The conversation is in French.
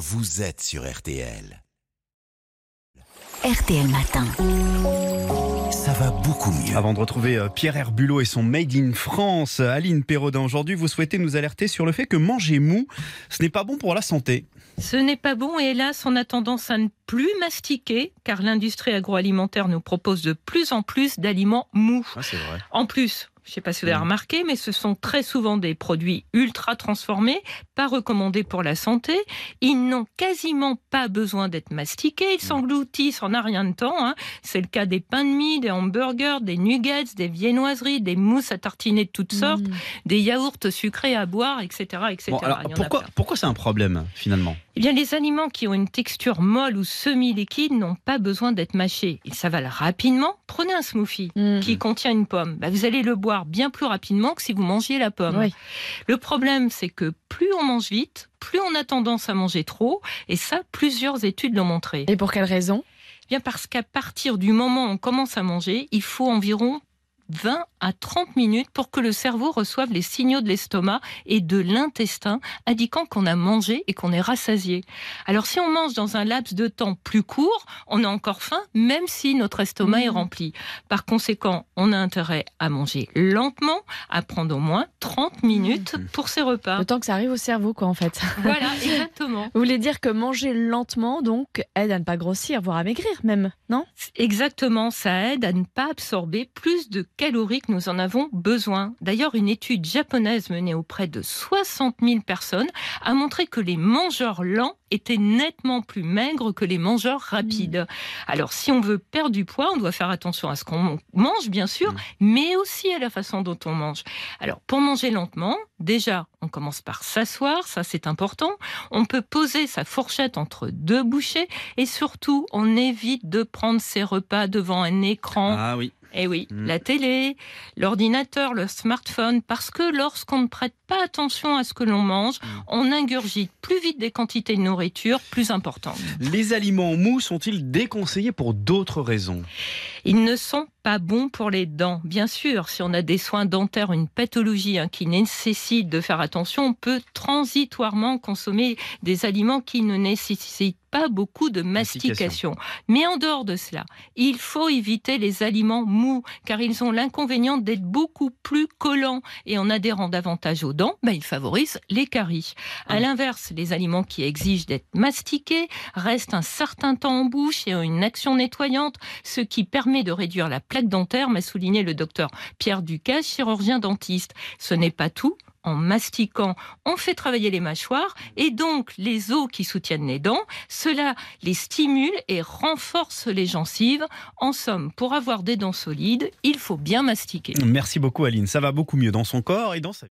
vous êtes sur RTL. RTL Matin. Ça va beaucoup mieux. Avant de retrouver euh, Pierre Herbulot et son Made in France, Aline Perraudin, aujourd'hui, vous souhaitez nous alerter sur le fait que manger mou, ce n'est pas bon pour la santé. Ce n'est pas bon et hélas, on a tendance à ne plus mastiquer car l'industrie agroalimentaire nous propose de plus en plus d'aliments mous. Ah, c'est vrai. En plus, je ne sais pas si vous avez Mm. remarqué, mais ce sont très souvent des produits ultra transformés, pas recommandés pour la santé. Ils n'ont quasiment pas besoin d'être mastiqués, ils s'engloutissent en un rien de temps. hein. C'est le cas des pains de mie, des hamburgers, des nuggets, des viennoiseries, des mousses à tartiner de toutes sortes, des yaourts sucrés à boire, etc. etc. Bon, alors, a pourquoi, pourquoi c'est un problème, finalement? Eh bien, les aliments qui ont une texture molle ou semi-liquide n'ont pas besoin d'être mâchés. Ils s'avalent rapidement. Prenez un smoothie Mm. qui contient une pomme. Bah, vous allez le boire bien plus rapidement que si vous mangiez la pomme. Oui. Le problème, c'est que plus on mange vite, plus on a tendance à manger trop. Et ça, plusieurs études l'ont montré. Et pour quelle raison? Eh Bien parce qu'à partir du moment où on commence à manger, il faut environ 20 à 30 minutes pour que le cerveau reçoive les signaux de l'estomac et de l'intestin indiquant qu'on a mangé et qu'on est rassasié. Alors si on mange dans un laps de temps plus court, on a encore faim même si notre estomac Mmh. est rempli. Par conséquent, on a intérêt à manger lentement, à prendre au moins 30 minutes pour ses repas. Le temps que ça arrive au cerveau, quoi, en fait. Voilà, exactement. Vous voulez dire que manger lentement, donc, aide à ne pas grossir, voire à maigrir même, non? Exactement, ça aide à ne pas absorber plus de calories que nous en avons besoin. D'ailleurs, une étude japonaise menée auprès de 60 000 personnes a montré que les mangeurs lents étaient nettement plus maigres que les mangeurs rapides. Alors, si on veut perdre du poids, on doit faire attention à ce qu'on mange, bien sûr, Mm. mais aussi à la façon dont on mange. Alors, pour manger lentement, déjà, on commence par s'asseoir, ça c'est important. On peut poser sa fourchette entre deux bouchées et surtout, on évite de prendre ses repas devant un écran. Ah oui. Eh oui, Mm. la télé, l'ordinateur, le smartphone, parce que lorsqu'on ne prête pas attention à ce que l'on mange, Mm. on ingurgite plus vite des quantités de nourriture plus importantes. Les aliments mous sont-ils déconseillés pour d'autres raisons? Ils ne sont pas bons pour les dents. Bien sûr, si on a des soins dentaires, une pathologie hein, qui nécessite de faire attention, on peut transitoirement consommer des aliments qui ne nécessitent pas beaucoup de mastication. Mais en dehors de cela, il faut éviter les aliments mous, car ils ont l'inconvénient d'être beaucoup plus collants et en adhérant davantage aux dents, ben, ils favorisent les caries. À Ah. l'inverse, les aliments qui exigent d'être mastiqués restent un certain temps en bouche et ont une action nettoyante, ce qui permet de réduire la plaque dentaire, m'a souligné le docteur Pierre Ducasse, chirurgien dentiste. Ce n'est pas tout. En mastiquant, on fait travailler les mâchoires et donc les os qui soutiennent les dents. Cela les stimule et renforce les gencives. En somme, pour avoir des dents solides, il faut bien mastiquer. Merci beaucoup Aline, ça va beaucoup mieux dans son corps et dans sa